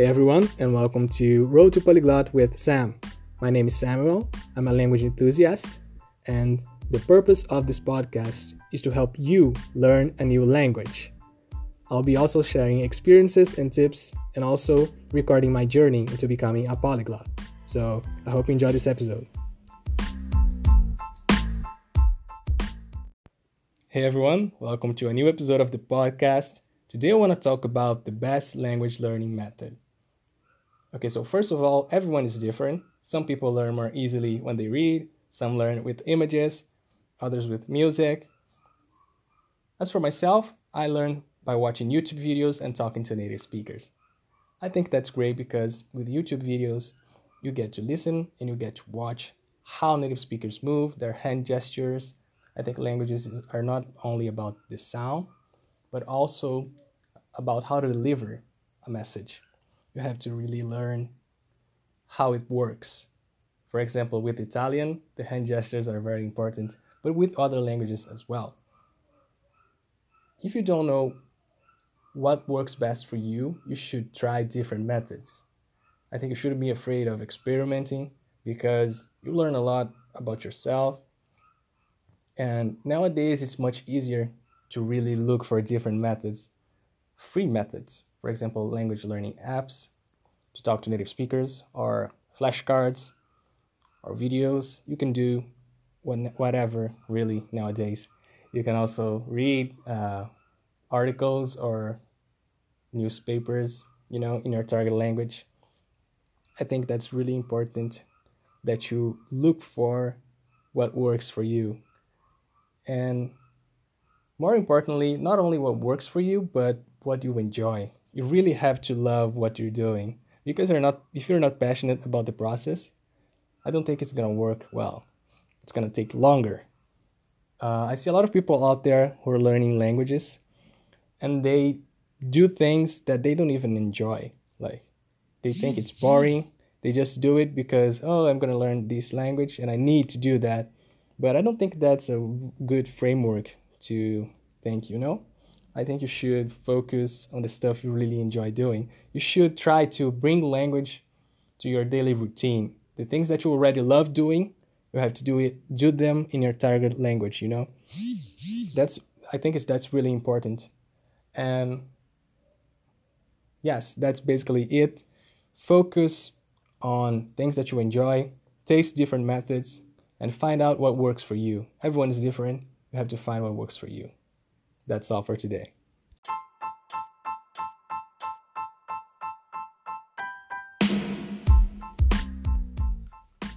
Hey everyone, and welcome to Road to Polyglot with Sam. My name is Samuel. I'm a language enthusiast, and the purpose of this podcast is to help you learn a new language. I'll be also sharing experiences and tips, and also recording my journey into becoming a polyglot. So I hope you enjoy this episode. Hey everyone, welcome to a new episode of the podcast. Today I want to talk about the best language learning method. Okay, so first of all, everyone is different. Some people learn more easily when they read, some learn with images, others with music. As for myself, I learn by watching YouTube videos and talking to native speakers. I think that's great because with YouTube videos, you get to listen and you get to watch how native speakers move, their hand gestures. I think languages are not only about the sound, but also about how to deliver a message. You have to really learn how it works. For example, with Italian, the hand gestures are very important, but with other languages as well. If you don't know what works best for you, you should try different methods. I think you shouldn't be afraid of experimenting because you learn a lot about yourself. And nowadays, it's much easier to really look for different methods, free methods, for example, language learning apps to talk to native speakers, or flashcards, or videos. You can do whatever really nowadays. You can also read uh, articles or newspapers, you know, in your target language. I think that's really important that you look for what works for you. And more importantly, not only what works for you, but what you enjoy. You really have to love what you're doing because you're not if you're not passionate about the process, I don't think it's gonna work well. It's gonna take longer. Uh, I see a lot of people out there who are learning languages, and they do things that they don't even enjoy. Like they think it's boring. They just do it because oh, I'm gonna learn this language and I need to do that. But I don't think that's a good framework to think. You know. I think you should focus on the stuff you really enjoy doing. You should try to bring language to your daily routine. The things that you already love doing, you have to do it do them in your target language, you know? That's I think it's that's really important. And yes, that's basically it. Focus on things that you enjoy, taste different methods, and find out what works for you. Everyone is different. You have to find what works for you. That's all for today.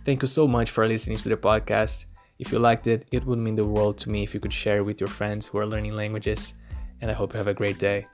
Thank you so much for listening to the podcast. If you liked it, it would mean the world to me if you could share it with your friends who are learning languages. And I hope you have a great day.